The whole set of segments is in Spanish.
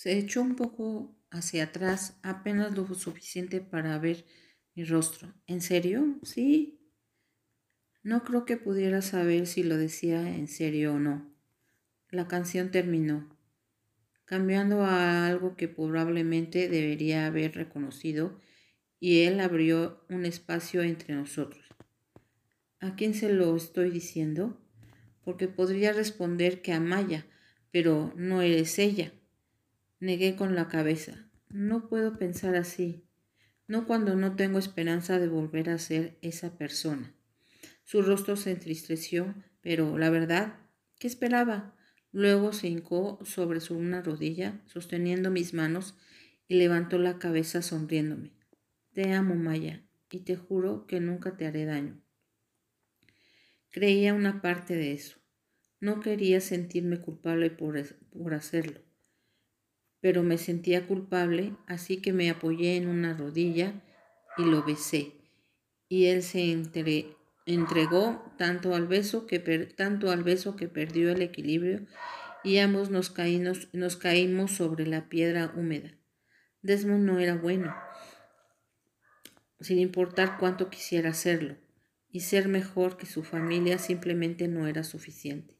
Se echó un poco hacia atrás, apenas lo suficiente para ver mi rostro. ¿En serio? Sí. No creo que pudiera saber si lo decía en serio o no. La canción terminó, cambiando a algo que probablemente debería haber reconocido, y él abrió un espacio entre nosotros. ¿A quién se lo estoy diciendo? Porque podría responder que a Maya, pero no eres ella. Negué con la cabeza. No puedo pensar así, no cuando no tengo esperanza de volver a ser esa persona. Su rostro se entristeció, pero la verdad, ¿qué esperaba? Luego se hincó sobre su una rodilla, sosteniendo mis manos, y levantó la cabeza sonriéndome. Te amo, Maya, y te juro que nunca te haré daño. Creía una parte de eso. No quería sentirme culpable por, por hacerlo pero me sentía culpable, así que me apoyé en una rodilla y lo besé. Y él se entregó tanto al, beso que tanto al beso que perdió el equilibrio y ambos nos caímos, nos caímos sobre la piedra húmeda. Desmond no era bueno, sin importar cuánto quisiera hacerlo, y ser mejor que su familia simplemente no era suficiente.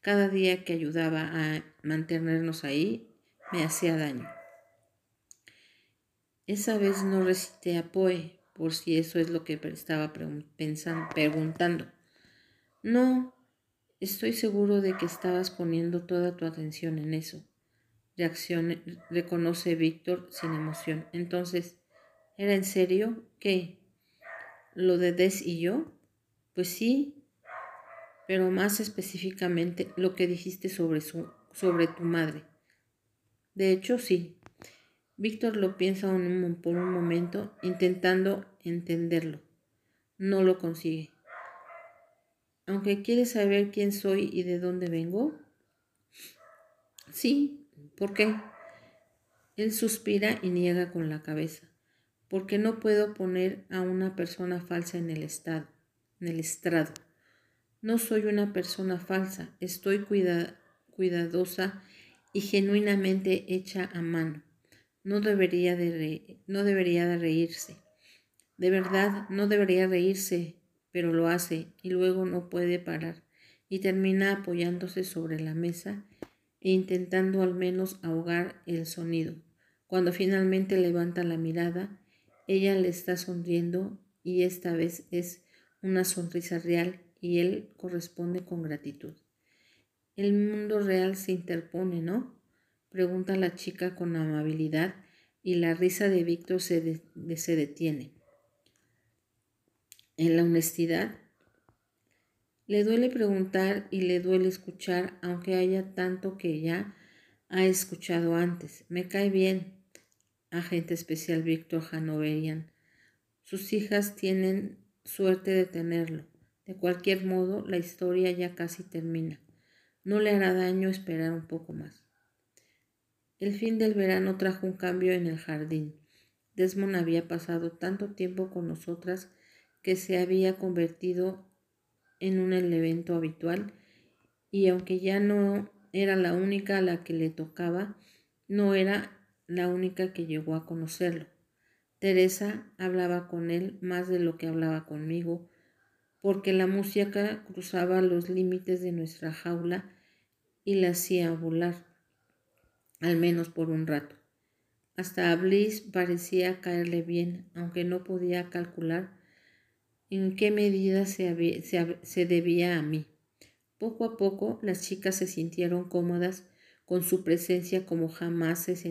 Cada día que ayudaba a mantenernos ahí, me hacía daño. Esa vez no recité a Poe, por si eso es lo que estaba pensando, preguntando. No, estoy seguro de que estabas poniendo toda tu atención en eso. Reaccione, reconoce Víctor sin emoción. Entonces, ¿era en serio? ¿Qué? ¿Lo de Des y yo? Pues sí, pero más específicamente lo que dijiste sobre, su, sobre tu madre. De hecho, sí. Víctor lo piensa por un momento, intentando entenderlo. No lo consigue. Aunque quiere saber quién soy y de dónde vengo. Sí, ¿por qué? Él suspira y niega con la cabeza. Porque no puedo poner a una persona falsa en el estado, en el estrado. No soy una persona falsa, estoy cuidadosa y genuinamente hecha a mano. No debería de, no debería de reírse. De verdad, no debería reírse, pero lo hace y luego no puede parar y termina apoyándose sobre la mesa e intentando al menos ahogar el sonido. Cuando finalmente levanta la mirada, ella le está sonriendo y esta vez es una sonrisa real y él corresponde con gratitud. El mundo real se interpone, ¿no? Pregunta la chica con amabilidad y la risa de Víctor se, se detiene. En la honestidad, le duele preguntar y le duele escuchar, aunque haya tanto que ya ha escuchado antes. Me cae bien, agente especial Víctor Hanoverian. Sus hijas tienen suerte de tenerlo. De cualquier modo, la historia ya casi termina. No le hará daño esperar un poco más. El fin del verano trajo un cambio en el jardín. Desmond había pasado tanto tiempo con nosotras que se había convertido en un evento habitual y aunque ya no era la única a la que le tocaba, no era la única que llegó a conocerlo. Teresa hablaba con él más de lo que hablaba conmigo, porque la música cruzaba los límites de nuestra jaula y la hacía volar, al menos por un rato. Hasta a Bliss parecía caerle bien, aunque no podía calcular en qué medida se, debía a mí. Poco a poco las chicas se sintieron cómodas con su presencia como jamás se sintieron